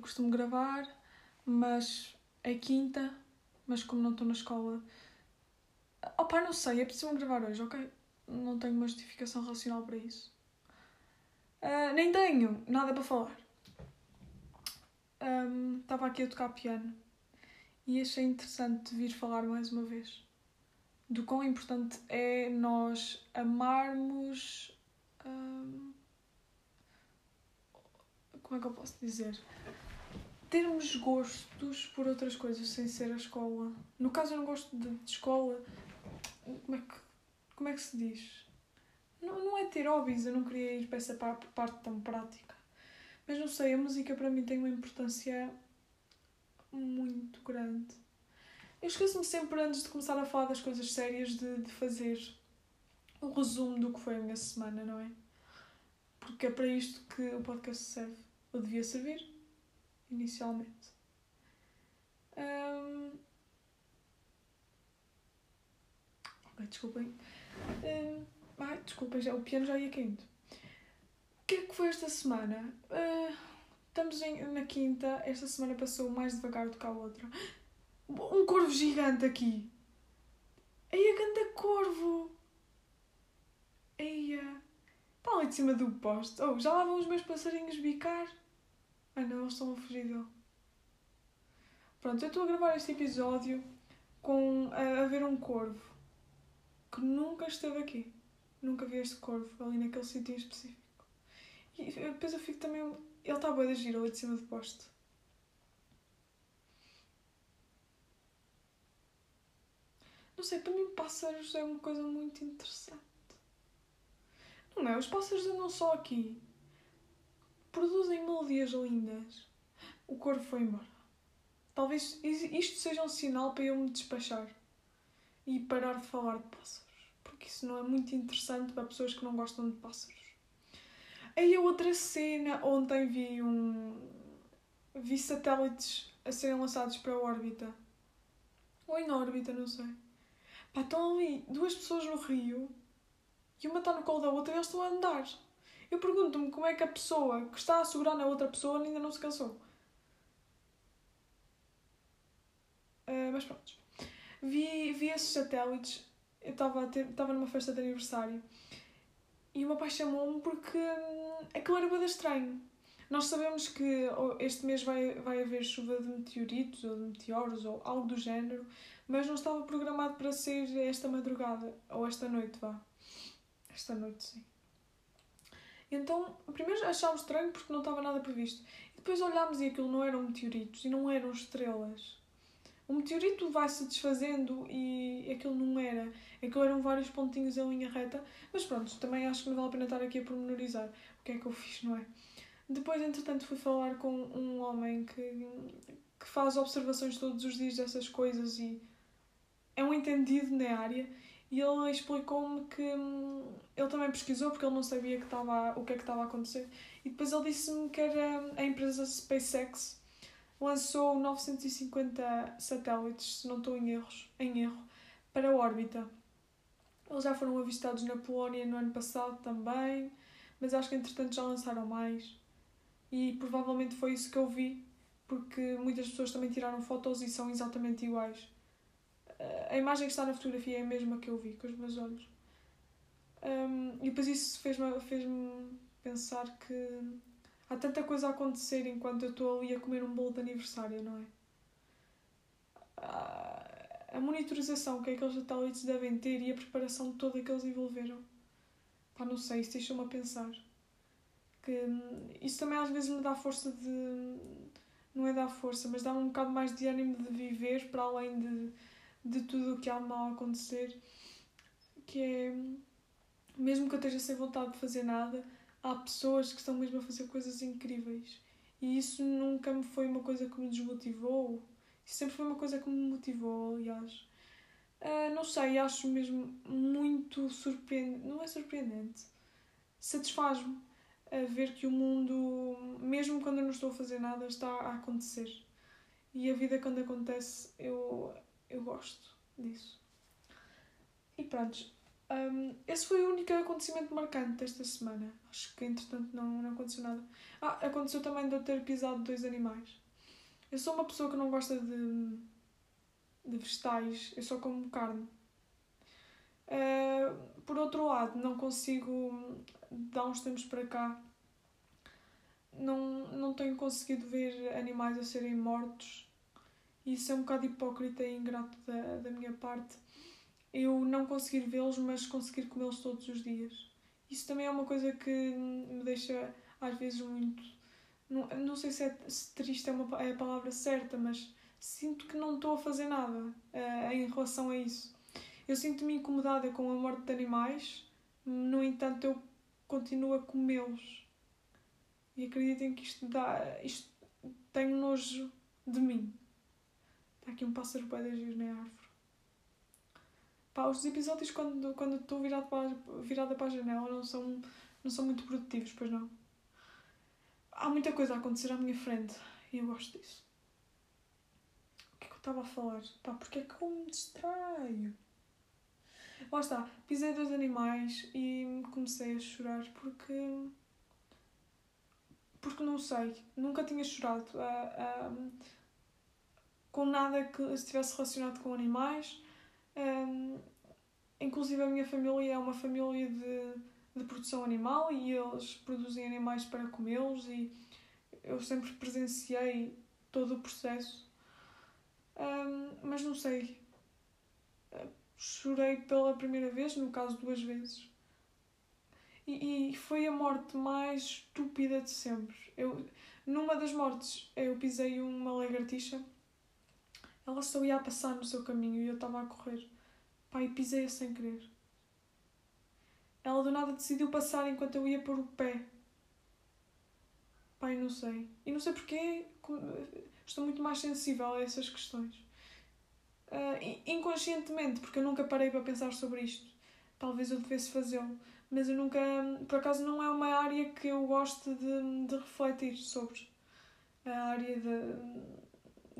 costumo gravar, mas é quinta. Mas como não estou na escola. Opá, não sei, é preciso gravar hoje, ok? Não tenho uma justificação racional para isso. Uh, nem tenho nada para falar. Estava um, aqui a tocar piano e achei interessante vir falar mais uma vez do quão importante é nós amarmos. Um, como é que eu posso dizer? Termos gostos por outras coisas sem ser a escola. No caso, eu não gosto de, de escola. Como é, que, como é que se diz? Não, não é ter hobbies, eu não queria ir para essa parte tão prática. Mas não sei, a música para mim tem uma importância muito grande. Eu esqueço-me sempre, antes de começar a falar das coisas sérias, de, de fazer um resumo do que foi a minha semana, não é? Porque é para isto que o podcast serve. Ou devia servir, inicialmente. Um... Ok, desculpem. Um... Ai, desculpem, já, o piano já ia caindo. O que é que foi esta semana? Uh... Estamos em, na quinta, esta semana passou mais devagar do que a outra. Um corvo gigante aqui. Aí a canta corvo. Eia. Está ali de cima do poste. Oh, já lá vão os meus passarinhos bicar. Ai não, eles estão a fugir dele. Pronto, eu estou a gravar este episódio com a, a ver um corvo que nunca esteve aqui. Nunca vi este corvo ali naquele sítio específico. E depois eu fico também. Ele está bem de giro ali de cima do poste. Não sei, para mim pássaros é uma coisa muito interessante. Não é? Os pássaros andam só aqui. Produzem melodias lindas. O corvo foi embora. Talvez isto seja um sinal para eu me despachar e parar de falar de pássaros. Porque isso não é muito interessante para pessoas que não gostam de pássaros. Aí a outra cena, ontem vi um. vi satélites a serem lançados para a órbita. Ou em órbita, não sei. Pá, estão ali duas pessoas no rio e uma está no colo da outra e eles estão a andar. Eu pergunto-me como é que a pessoa que está a segurar na outra pessoa ainda não se cansou. Uh, mas pronto. Vi, vi esses satélites. Eu estava numa festa de aniversário e o meu pai chamou-me porque hum, aquilo era bem estranho. Nós sabemos que este mês vai, vai haver chuva de meteoritos ou de meteoros ou algo do género, mas não estava programado para ser esta madrugada ou esta noite, vá. Esta noite, sim. Então, primeiro achámos estranho porque não estava nada previsto. E depois olhámos e aquilo não eram meteoritos e não eram estrelas. O meteorito vai se desfazendo e aquilo não era. Aquilo eram vários pontinhos em linha reta. Mas pronto, também acho que não vale a pena estar aqui a pormenorizar o que é que eu fiz, não é? Depois, entretanto, fui falar com um homem que, que faz observações todos os dias dessas coisas e é um entendido na área e ele explicou-me que hum, ele também pesquisou porque ele não sabia que estava, o que é que estava a acontecer. E depois ele disse-me que era a empresa SpaceX lançou 950 satélites, se não estou em, erros, em erro, para a órbita. Eles já foram avistados na Polónia no ano passado também, mas acho que entretanto já lançaram mais. E provavelmente foi isso que eu vi, porque muitas pessoas também tiraram fotos e são exatamente iguais a imagem que está na fotografia é a mesma que eu vi com os meus olhos. Um, e depois isso fez-me fez pensar que há tanta coisa a acontecer enquanto eu estou ali a comer um bolo de aniversário, não é? A monitorização que aqueles satélites devem ter e a preparação toda que eles envolveram. Pá, não sei, isso deixa-me a pensar. Que hum, isso também às vezes me dá força de. Não é dar força, mas dá-me um bocado mais de ânimo de viver para além de de tudo o que há mal a acontecer, que é mesmo que eu esteja sem vontade de fazer nada, há pessoas que estão mesmo a fazer coisas incríveis. E isso nunca me foi uma coisa que me desmotivou. Isso sempre foi uma coisa que me motivou, aliás. Uh, não sei, acho mesmo muito surpreendente. Não é surpreendente. Satisfaz-me ver que o mundo, mesmo quando eu não estou a fazer nada, está a acontecer. E a vida, quando acontece, eu eu gosto disso. E pronto, Um, esse foi o único acontecimento marcante desta semana. Acho que entretanto não, não aconteceu nada. Ah, aconteceu também de eu ter pisado dois animais. Eu sou uma pessoa que não gosta de, de vegetais, eu só como carne. Uh, por outro lado, não consigo, dar uns tempos para cá, não, não tenho conseguido ver animais a serem mortos. Isso é um bocado hipócrita e ingrato da, da minha parte. Eu não conseguir vê-los, mas conseguir comê-los todos os dias. Isso também é uma coisa que me deixa, às vezes, muito. Não, não sei se, é, se triste é, uma, é a palavra certa, mas sinto que não estou a fazer nada uh, em relação a isso. Eu sinto-me incomodada com a morte de animais, no entanto, eu continuo a comê-los. E acreditem que isto dá. Isto tenho nojo de mim. Está aqui um pássaro de agir na árvore. Pá, os episódios quando, quando estou virado para, virada para a janela não são, não são muito produtivos, pois não. Há muita coisa a acontecer à minha frente e eu gosto disso. O que é que eu estava a falar? Pá, porque é que eu me distraio? Lá está, pisei dois animais e comecei a chorar porque. Porque não sei, nunca tinha chorado uh, uh, com nada que estivesse relacionado com animais. Um, inclusive a minha família é uma família de, de produção animal e eles produzem animais para comê-los e eu sempre presenciei todo o processo. Um, mas não sei, chorei pela primeira vez, no caso duas vezes. E, e foi a morte mais estúpida de sempre. Eu, numa das mortes, eu pisei uma lagartixa. Ela só ia a passar no seu caminho e eu estava a correr. Pai, pisei-a sem querer. Ela do nada decidiu passar enquanto eu ia pôr o pé. Pai, não sei. E não sei porquê. Estou muito mais sensível a essas questões uh, inconscientemente, porque eu nunca parei para pensar sobre isto. Talvez eu devesse fazê-lo, mas eu nunca, por acaso, não é uma área que eu gosto de, de refletir sobre. A área de,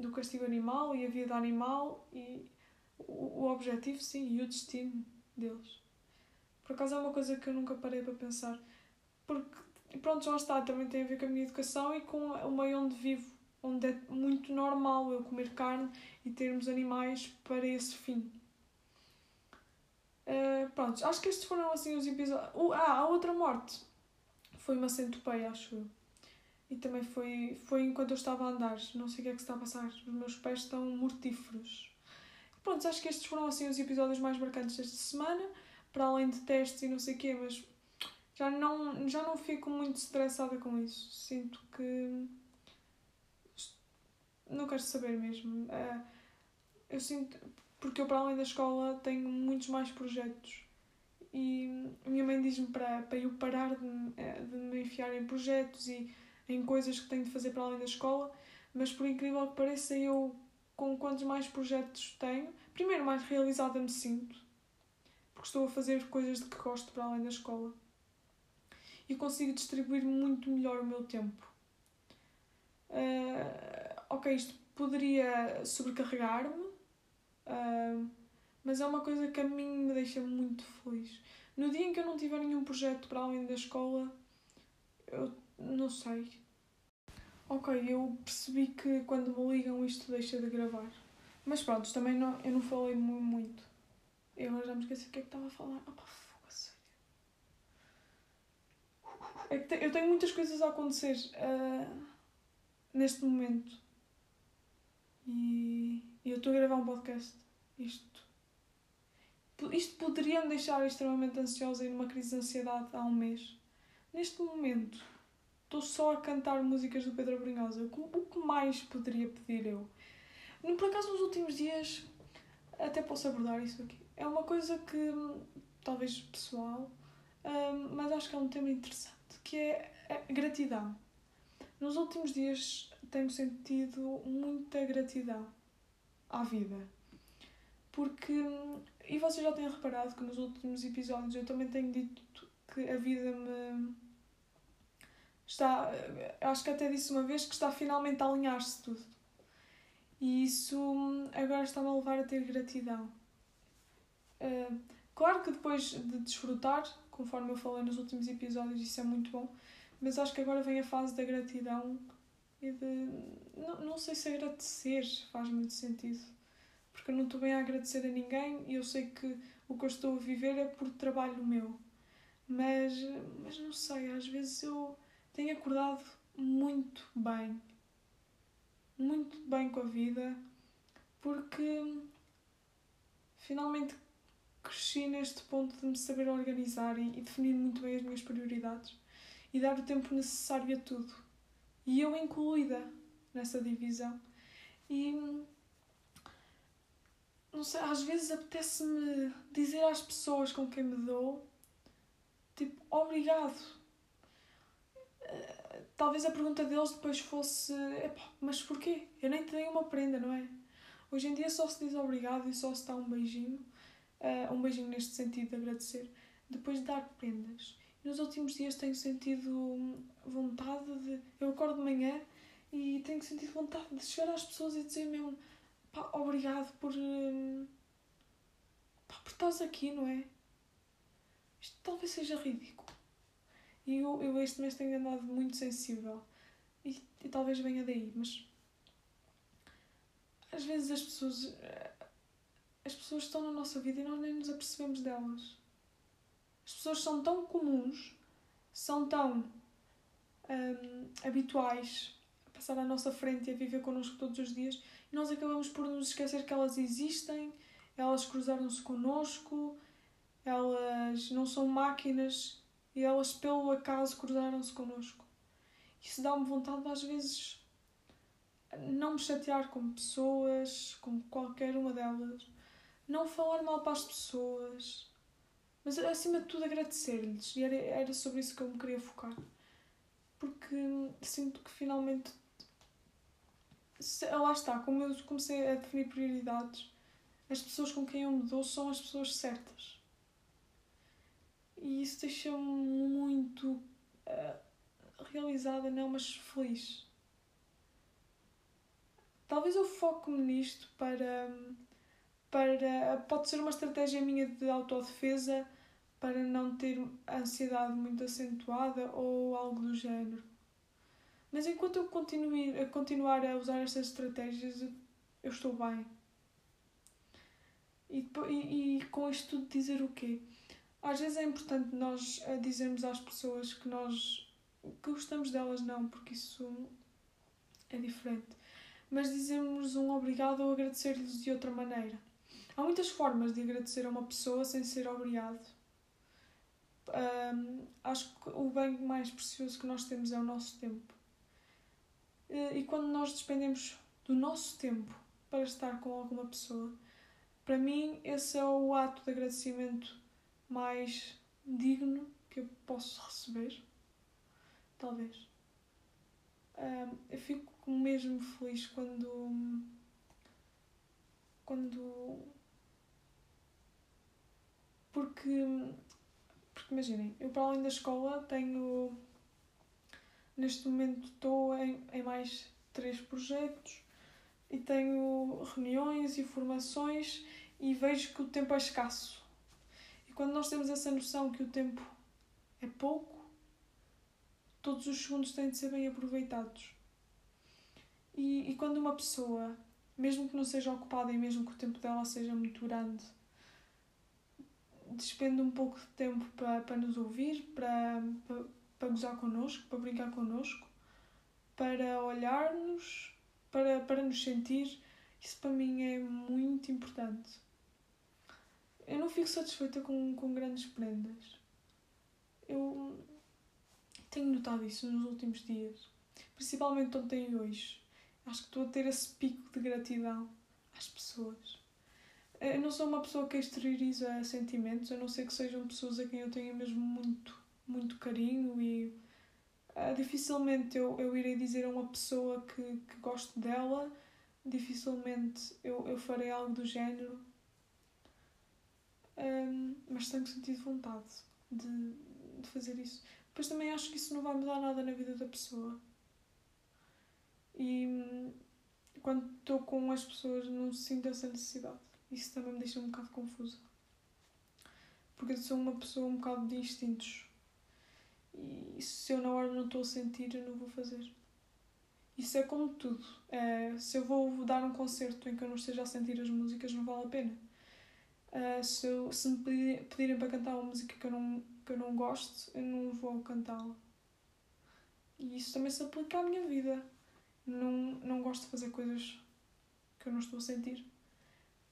do castigo animal e a vida animal e o, o objetivo, sim, e o destino deles. Por acaso é uma coisa que eu nunca parei para pensar. Porque, pronto, já está, também tem a ver com a minha educação e com o meio onde vivo onde é muito normal eu comer carne e termos animais para esse fim. Uh, pronto, acho que estes foram assim os episódios. Uh, ah, a outra morte foi uma centopeia, acho eu. E também foi, foi enquanto eu estava a andar. Não sei o que é que se está a passar. Os meus pés estão mortíferos. Pronto, acho que estes foram assim os episódios mais marcantes desta semana. Para além de testes e não sei o quê, mas já não, já não fico muito estressada com isso. Sinto que não quero saber mesmo. Uh, eu sinto. Porque eu, para além da escola, tenho muitos mais projetos. E a minha mãe diz-me para, para eu parar de, eh, de me enfiar em projetos e em coisas que tenho de fazer para além da escola, mas por incrível que pareça, eu, com quantos mais projetos tenho, primeiro, mais realizada me sinto, porque estou a fazer coisas de que gosto para além da escola. E consigo distribuir muito melhor o meu tempo. Uh, ok, isto poderia sobrecarregar-me, uh, mas é uma coisa que a mim me deixa muito feliz. No dia em que eu não tiver nenhum projeto para além da escola, eu não sei. Ok, eu percebi que quando me ligam isto deixa de gravar. Mas pronto, também não, eu não falei muito. Eu agora já me esqueci o que é que estava a falar. Opa, fogo, a sério. É que te, eu tenho muitas coisas a acontecer uh, neste momento. E, eu estou a gravar um podcast. Isto, isto poderia me deixar extremamente ansiosa e numa crise de ansiedade há um mês. Neste momento, estou só a cantar músicas do Pedro Brunhosa. O que mais poderia pedir eu? Por acaso, nos últimos dias, até posso abordar isso aqui. É uma coisa que, talvez pessoal, hum, mas acho que é um tema interessante, que é a gratidão. Nos últimos dias tenho sentido muita gratidão à vida. Porque, e vocês já têm reparado que nos últimos episódios eu também tenho dito que a vida me está, acho que até disse uma vez que está finalmente a alinhar-se tudo. E isso agora está-me a levar a ter gratidão. Uh, Claro que depois de desfrutar, conforme eu falei nos últimos episódios, isso é muito bom, mas acho que agora vem a fase da gratidão e de. Não, não sei se agradecer faz muito sentido, porque eu não estou bem a agradecer a ninguém e eu sei que o que eu estou a viver é por trabalho meu. Mas, mas não sei, às vezes eu tenho acordado muito bem. Muito bem com a vida, porque finalmente cresci neste ponto de me saber organizar e, e definir muito bem as minhas prioridades e dar o tempo necessário a tudo. E eu incluída nessa divisão. E não sei, às vezes apetece-me dizer às pessoas com quem me dou tipo, obrigado. Talvez a pergunta deles depois fosse: mas porquê? Eu nem te dei uma prenda, não é? Hoje em dia só se diz obrigado e só se dá um beijinho, uh, um beijinho neste sentido de agradecer, depois de dar prendas. E nos últimos dias tenho sentido vontade de. Eu acordo de manhã e tenho sentido vontade de chegar às pessoas e dizer mesmo pá, obrigado por. Um, pá, por estás aqui, não é? Isto talvez seja ridículo. E eu, eu este mês tenho andado muito sensível. E, e talvez venha daí, mas às vezes as pessoas as pessoas estão na nossa vida e nós nem nos apercebemos delas. As pessoas são tão comuns, são tão hum, habituais a passar à nossa frente e a viver connosco todos os dias e nós acabamos por nos esquecer que elas existem, elas cruzaram-se connosco, elas não são máquinas e elas pelo acaso cruzaram-se connosco. Isso dá-me vontade às vezes não me chatear com pessoas, com qualquer uma delas, não falar mal para as pessoas, mas acima de tudo agradecer-lhes. E era, era sobre isso que eu me queria focar. Porque sinto que finalmente. Lá está, como eu comecei a definir prioridades, as pessoas com quem eu me dou são as pessoas certas. E isso deixa-me muito uh, realizada, não, mas feliz. Talvez eu foque-me nisto para, para. Pode ser uma estratégia minha de autodefesa para não ter ansiedade muito acentuada ou algo do género. Mas enquanto eu continue, a continuar a usar estas estratégias, eu estou bem. E, e, e com isto tudo dizer o quê? Às vezes é importante nós eh, dizermos às pessoas que nós que gostamos delas, não, porque isso é diferente mas dizemos um obrigado ou agradecer-lhes de outra maneira. Há muitas formas de agradecer a uma pessoa sem ser obrigado. Um, acho que o bem mais precioso que nós temos é o nosso tempo. E quando nós despendemos do nosso tempo para estar com alguma pessoa, para mim esse é o ato de agradecimento mais digno que eu posso receber. Talvez. Um, eu fico mesmo feliz quando. quando. Porque. Porque imaginem, eu para além da escola tenho. Neste momento estou em, em mais três projetos e tenho reuniões e formações e vejo que o tempo é escasso. Quando nós temos essa noção que o tempo é pouco, todos os segundos têm de ser bem aproveitados. E, e quando uma pessoa, mesmo que não seja ocupada e mesmo que o tempo dela seja muito grande, despende um pouco de tempo para, para nos ouvir, para, para, para gozar connosco, para brincar connosco, para olhar-nos, para, para nos sentir, isso para mim é muito importante. Eu não fico satisfeita com, com grandes prendas. Eu tenho notado isso nos últimos dias, principalmente ontem e hoje. Acho que estou a ter esse pico de gratidão às pessoas. Eu não sou uma pessoa que exterioriza sentimentos, a não ser que sejam pessoas a quem eu tenha mesmo muito, muito carinho e uh, dificilmente eu, eu irei dizer a uma pessoa que, que gosto dela, dificilmente eu, eu farei algo do género, um, mas tenho sentido vontade de, de fazer isso. Depois também acho que isso não vai mudar nada na vida da pessoa. E quando estou com as pessoas não sinto essa necessidade. Isso também me deixa um bocado confusa. porque eu sou uma pessoa um bocado de instintos. E se eu na hora não estou a sentir, eu não vou fazer. Isso é como tudo. É, se eu vou dar um concerto em que eu não esteja a sentir as músicas, não vale a pena. Uh, se, eu, se me pedirem para cantar uma música que eu não, que eu não gosto, eu não vou cantá-la. E isso também se aplica à minha vida. Não, não gosto de fazer coisas que eu não estou a sentir.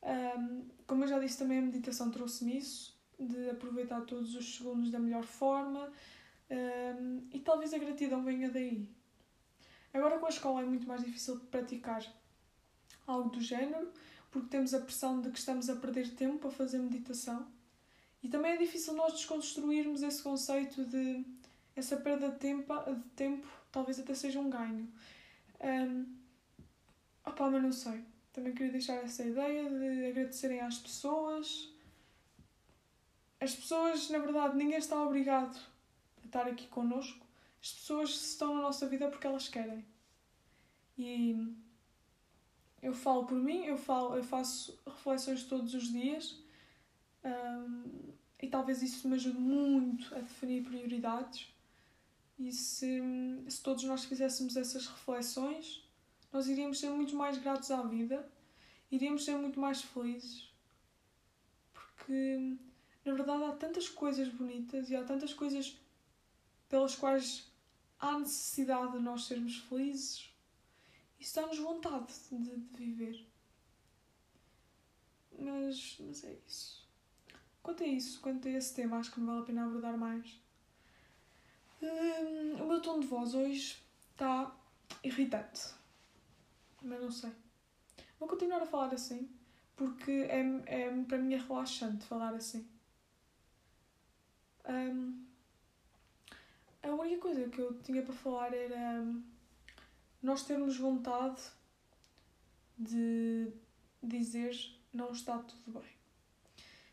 Um, como eu já disse, também a meditação trouxe-me isso, de aproveitar todos os segundos da melhor forma um, e talvez a gratidão venha daí. Agora com a escola é muito mais difícil praticar algo do género, porque temos a pressão de que estamos a perder tempo a fazer meditação. E também é difícil nós desconstruirmos esse conceito de essa perda de tempo, de tempo talvez até seja um ganho. Um, opa, mas não sei. Também queria deixar essa ideia de agradecerem às pessoas. As pessoas, na verdade, ninguém está obrigado a estar aqui connosco. As pessoas estão na nossa vida porque elas querem. E eu falo por mim, eu, falo, eu faço reflexões todos os dias um, e talvez isso me ajude muito a definir prioridades. E se, se todos nós fizéssemos essas reflexões, nós iríamos ser muito mais gratos à vida, iríamos ser muito mais felizes. Porque, na verdade, há tantas coisas bonitas e há tantas coisas pelas quais há necessidade de nós sermos felizes. Isso dá-nos vontade de, de, viver. Mas, mas é isso. Quanto a isso, quanto a esse tema, acho que não vale a pena abordar mais. Hum, o meu tom de voz hoje está irritante mas não sei. Vou continuar a falar assim, porque é, é, para mim é relaxante falar assim. Um, a única coisa que eu tinha para falar era um, nós termos vontade de dizer não está tudo bem.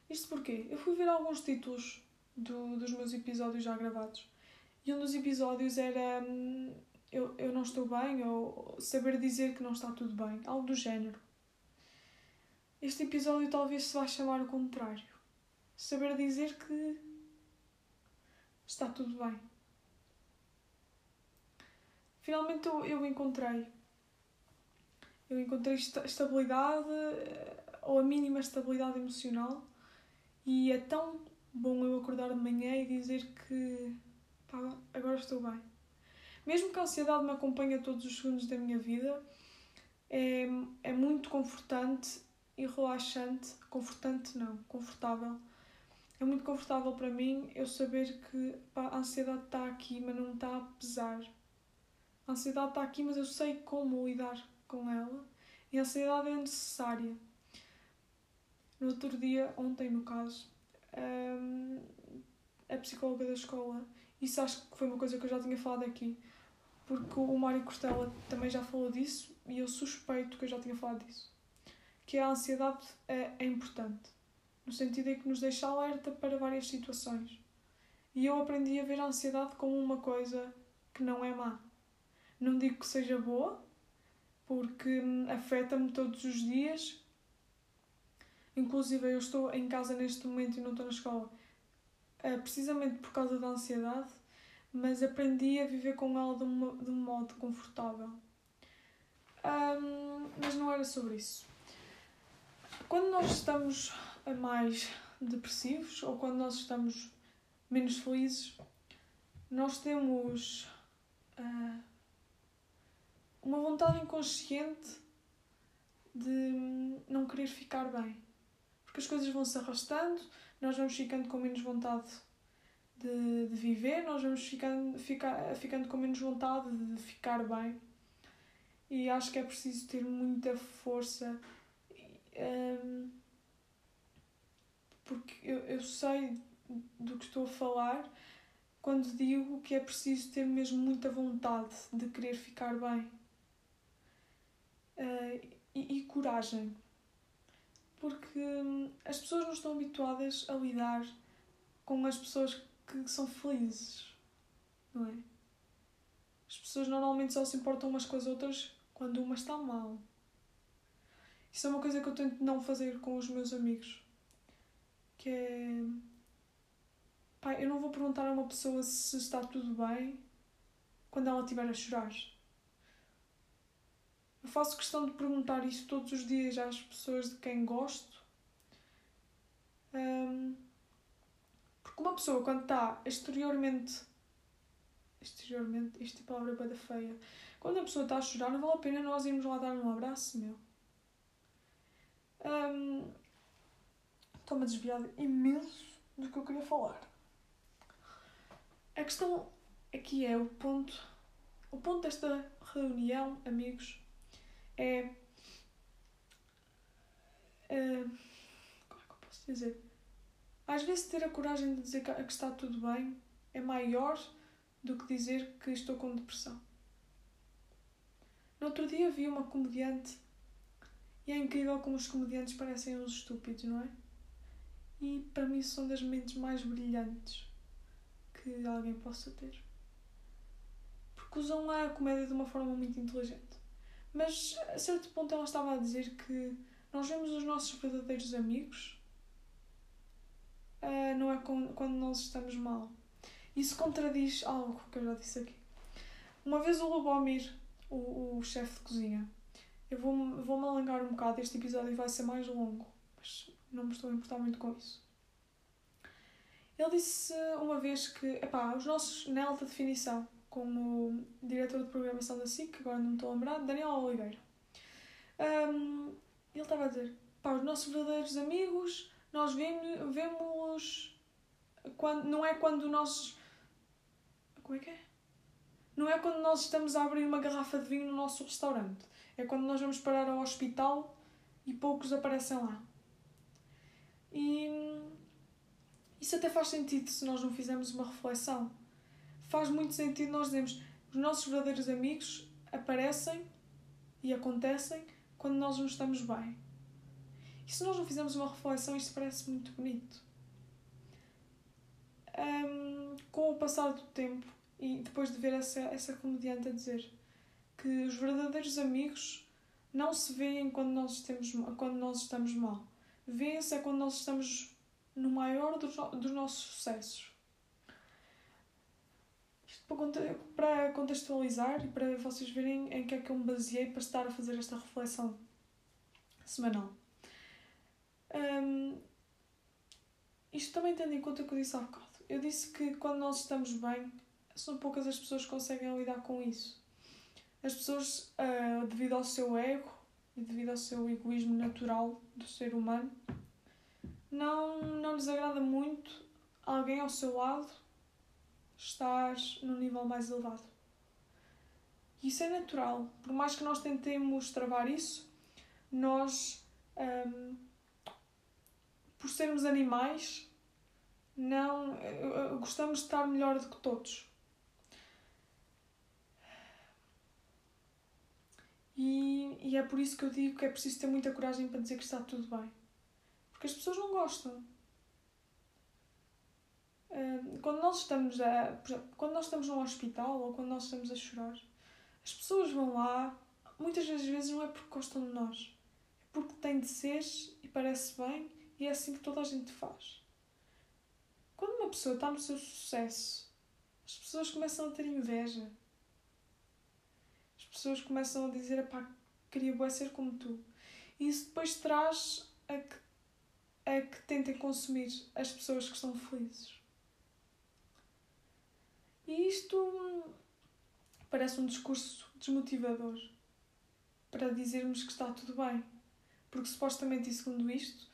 Isto porquê? Eu fui ver alguns títulos do, dos meus episódios já gravados e um dos episódios era hum, eu, eu não estou bem ou saber dizer que não está tudo bem, algo do género. Este episódio talvez se vá chamar o contrário. Saber dizer que está tudo bem. Finalmente eu, eu encontrei. Eu encontrei estabilidade, eh, ou a mínima estabilidade emocional, e é tão bom eu acordar de manhã e dizer que pá, agora estou bem. Mesmo que a ansiedade me acompanhe todos os segundos da minha vida, é, é muito confortante e relaxante. Confortante não, confortável. É muito confortável para mim eu saber que pá, a ansiedade está aqui, mas não está a pesar. A ansiedade está aqui, mas eu sei como lidar com ela. E a ansiedade é necessária. No outro dia, ontem no caso, hum, a psicóloga da escola, isso acho que foi uma coisa que eu já tinha falado aqui, porque o Mário Costela também já falou disso e eu suspeito que eu já tinha falado disso. Que a ansiedade é, é importante, no sentido em que nos deixa alerta para várias situações. E eu aprendi a ver a ansiedade como uma coisa que não é má. Não digo que seja boa, porque afeta-me todos os dias. Inclusive, eu estou em casa neste momento e não estou na escola, eh, precisamente por causa da ansiedade mas aprendi a viver com ela de, de um modo confortável. Um, mas não era sobre isso. Quando nós estamos mais depressivos ou quando nós estamos menos felizes, nós temos uh, uma vontade inconsciente de não querer ficar bem. Porque as coisas vão se arrastando, nós vamos ficando com menos vontade de, de viver, nós vamos ficando, ficar, ficando com menos vontade de ficar bem. E acho que é preciso ter muita força. Um, porque eu, eu sei do que estou a falar quando digo que é preciso ter mesmo muita vontade de querer ficar bem. Uh, e, e, coragem. Porque hum, as pessoas não estão habituadas a lidar com as pessoas que são felizes, não é? As pessoas normalmente só se importam umas com as outras quando uma está mal. Isso é uma coisa que eu tento não fazer com os meus amigos. Que é. pá, eu não vou perguntar a uma pessoa se está tudo bem quando ela estiver a chorar. Faço questão de perguntar isso todos os dias às pessoas de quem gosto. Um, porque uma pessoa, quando está exteriormente. Exteriormente, isto é palavra bada feia. Quando a pessoa está a chorar, não vale a pena nós irmos lá dar um abraço, meu. Um, Estou-me a desviar imenso do que eu queria falar. A questão aqui é o ponto. O ponto desta reunião, amigos, é. Uh, como é que eu posso dizer? Às vezes ter a coragem de dizer que está tudo bem é maior do que dizer que estou com depressão. No outro dia vi uma comediante e é incrível como os comediantes parecem uns estúpidos, não é? E para mim são das mentes mais brilhantes que alguém possa ter. Porque usam a comédia de uma forma muito inteligente. Mas a certo ponto ela estava a dizer que nós vemos os nossos verdadeiros amigos uh, não é quando nós estamos mal. Isso contradiz algo que eu já disse aqui. Uma vez o Lubomir, o, o chefe de cozinha, eu vou-me vou alongar um bocado, este episódio vai ser mais longo, mas não me estou a importar muito com isso. Ele disse uma vez que, epá, os nossos, na alta definição, como diretor de programação da SIC, agora não me estou a lembrar, Daniel Oliveira. Um, ele estava a dizer, pá, os nossos verdadeiros amigos, nós vemos, vemos quando, não é quando nós... Como é que é? Não é quando nós estamos a abrir uma garrafa de vinho no nosso restaurante. É quando nós vamos parar ao hospital e poucos aparecem lá. E isso até faz sentido se nós não fizermos uma reflexão. Faz muito sentido nós dizermos os nossos verdadeiros amigos aparecem e acontecem quando nós não estamos bem. E se nós não fizermos uma reflexão, isto parece muito bonito. Um, com o passar do tempo e depois de ver essa, essa comediante a dizer que os verdadeiros amigos não se veem quando nós, estamos, quando nós estamos mal. Vêem-se é quando nós estamos no maior dos, dos nossos sucessos. Para contextualizar e para vocês verem em que é que eu me baseei para estar a fazer esta reflexão semanal. Um, isto também tendo em conta o que eu disse há bocado. Eu disse que quando nós estamos bem, são poucas as pessoas que conseguem lidar com isso. As pessoas, uh, devido ao seu ego e devido ao seu egoísmo natural do ser humano, não, não lhes agrada muito alguém ao seu lado estar num nível mais elevado. Isso é natural. Por mais que nós tentemos travar isso, nós, um, por sermos animais, não gostamos de estar melhor do que todos. E, e é por isso que eu digo que é preciso ter muita coragem para dizer que está tudo bem. Porque as pessoas não gostam. Quando nós estamos a, quando nós estamos num hospital ou quando nós estamos a chorar, as pessoas vão lá, muitas das vezes não é porque gostam de nós, é porque tem de ser e parece bem e é assim que toda a gente faz. Quando uma pessoa está no seu sucesso, as pessoas começam a ter inveja. As pessoas começam a dizer, pá, queria ser como tu. E isso depois traz a que a que tentem consumir as pessoas que estão felizes. E isto parece um discurso desmotivador para dizermos que está tudo bem. Porque supostamente, e segundo isto,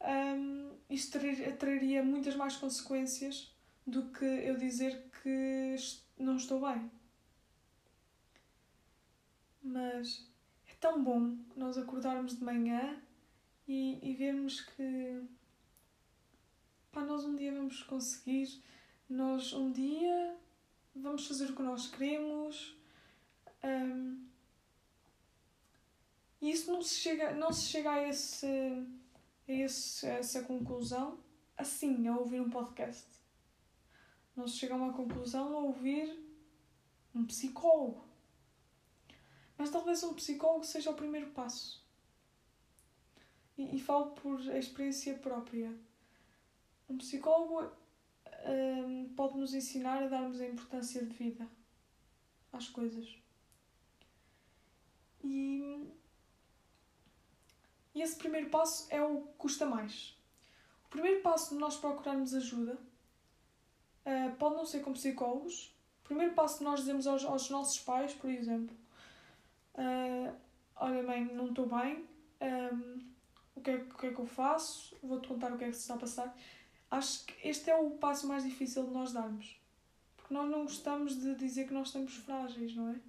um, isto traria muitas mais consequências do que eu dizer que não estou bem. Mas é tão bom nós acordarmos de manhã e, e vermos que pá, nós um dia vamos conseguir, nós um dia vamos fazer o que nós queremos. Um, e isso não se chega, não se chega a, esse, a, esse, a essa conclusão assim, a ouvir um podcast. Não se chega a uma conclusão a ouvir um psicólogo. Mas talvez um psicólogo seja o primeiro passo. E, e falo por experiência própria. Um psicólogo hum, pode nos ensinar a darmos a importância de vida às coisas. E, e esse primeiro passo é o que custa mais. O primeiro passo de nós procurarmos ajuda uh, pode não ser com psicólogos. O primeiro passo que nós dizemos aos, aos nossos pais, por exemplo, uh, olha mãe, não estou bem, um, o, que é, o que é que eu faço? Vou-te contar o que é que se está a passar. Acho que este é o passo mais difícil de nós darmos. Porque nós não gostamos de dizer que nós estamos frágeis, não é?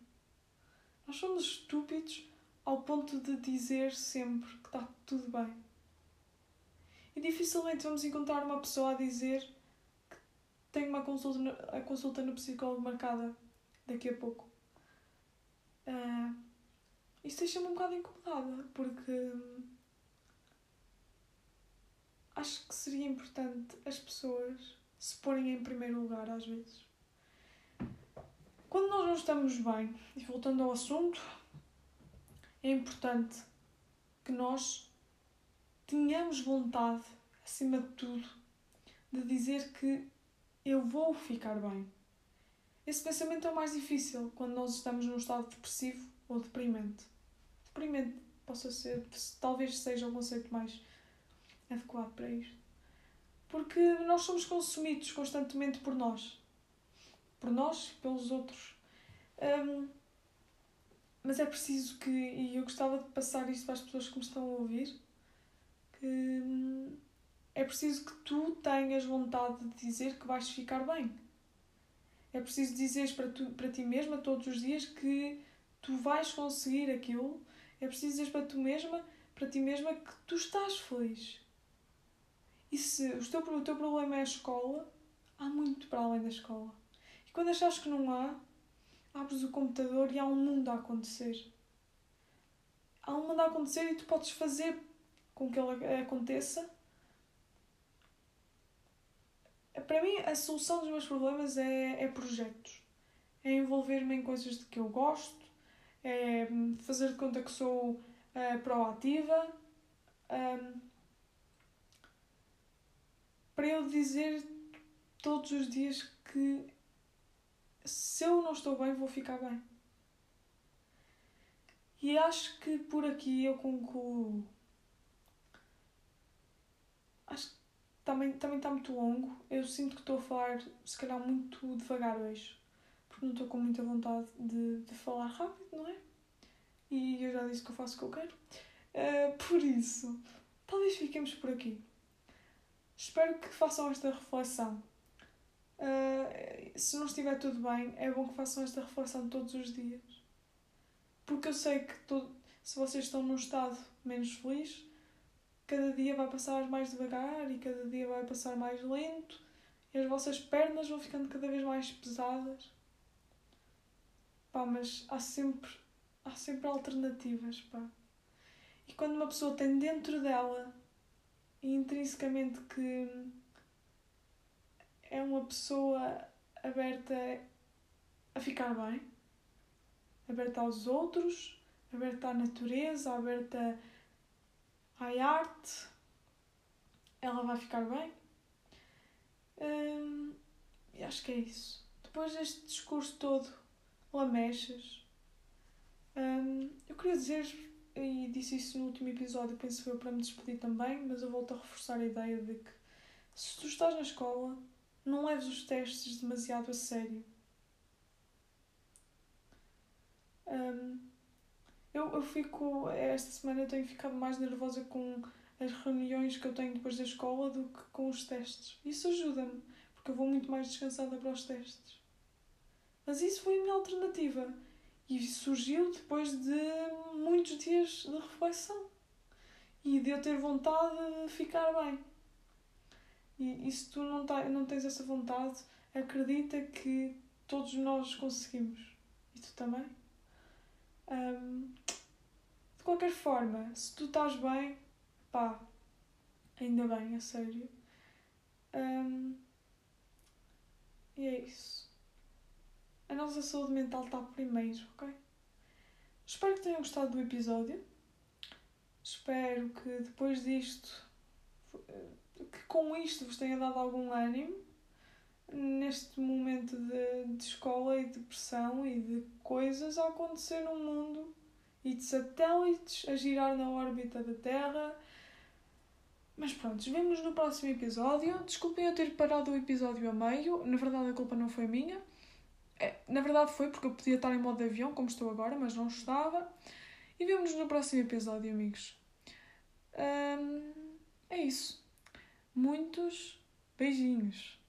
Nós somos estúpidos ao ponto de dizer sempre que está tudo bem. E dificilmente vamos encontrar uma pessoa a dizer que tem uma consulta no, a consulta no psicólogo marcada daqui a pouco. Uh, isso deixa-me um bocado incomodada, porque acho que seria importante as pessoas se porem em primeiro lugar às vezes. Quando nós não estamos bem, e voltando ao assunto, é importante que nós tenhamos vontade, acima de tudo, de dizer que eu vou ficar bem. Esse pensamento é o mais difícil quando nós estamos num estado depressivo ou deprimente. Deprimente possa ser, talvez seja um conceito mais adequado para isto. Porque nós somos consumidos constantemente por nós. Por nós e pelos outros. Um, mas é preciso que, e eu gostava de passar isto para as pessoas que me estão a ouvir, que hum, é preciso que tu tenhas vontade de dizer que vais ficar bem. É preciso dizer para, tu, para ti mesma todos os dias que tu vais conseguir aquilo. É preciso dizer para tu mesma, para ti mesma que tu estás feliz. E se o teu, o teu problema é a escola, há muito para além da escola. E quando achas que não há, abres o computador e há um mundo a acontecer. Há um mundo a acontecer e tu podes fazer com que ele aconteça. Para mim, a solução dos meus problemas é, é projetos. É envolver-me em coisas de que eu gosto, é fazer de conta que sou uh, proativa. Um, para eu dizer todos os dias que se eu não estou bem, vou ficar bem. E acho que por aqui eu concluo. Acho que também, também está muito longo. Eu sinto que estou a falar, se calhar, muito devagar hoje. Porque não estou com muita vontade de, de falar rápido, não é? E eu já disse que eu faço o que eu quero. Uh, por isso, talvez fiquemos por aqui. Espero que façam esta reflexão. Uh, se não estiver tudo bem, é bom que façam esta reflexão todos os dias. Porque eu sei que todo, se vocês estão num estado menos feliz, cada dia vai passar mais devagar e cada dia vai passar mais lento e as vossas pernas vão ficando cada vez mais pesadas. Pá, mas há sempre, há sempre alternativas, pá. E quando uma pessoa tem dentro dela intrinsecamente que é uma pessoa aberta a ficar bem, aberta aos outros, aberta à natureza, aberta à arte, ela vai ficar bem. Hum, e acho que é isso. Depois deste discurso todo, lamechas, hum, eu queria dizer e disse isso no último episódio, penso eu, para me despedir também, mas eu volto a reforçar a ideia de que se tu estás na escola, não leves os testes demasiado a sério. Um, eu, eu fico, esta semana eu tenho ficado mais nervosa com as reuniões que eu tenho depois da escola do que com os testes. Isso ajuda-me, porque eu vou muito mais descansada para os testes. Mas isso foi a minha alternativa. E surgiu depois de muitos dias de reflexão e de eu ter vontade de ficar bem. E, e se tu não, tá, não tens essa vontade, acredita que todos nós conseguimos. E tu também. Um, de qualquer forma, se tu estás bem, pá, ainda bem, a sério. Um, e é isso. A nossa saúde mental está primeiro, ok? Espero que tenham gostado do episódio. Espero que depois disto, que com isto vos tenha dado algum ânimo. neste momento de, de escola e de pressão e de coisas a acontecer no mundo e de satélites a girar na órbita da Terra. Mas pronto, vemos no próximo episódio. Desculpem eu ter parado o episódio a meio, na verdade a culpa não foi minha. É, na verdade foi porque eu podia estar em modo de avião, como estou agora, mas não estava. E vemos no próximo episódio, amigos. É isso. Muitos beijinhos.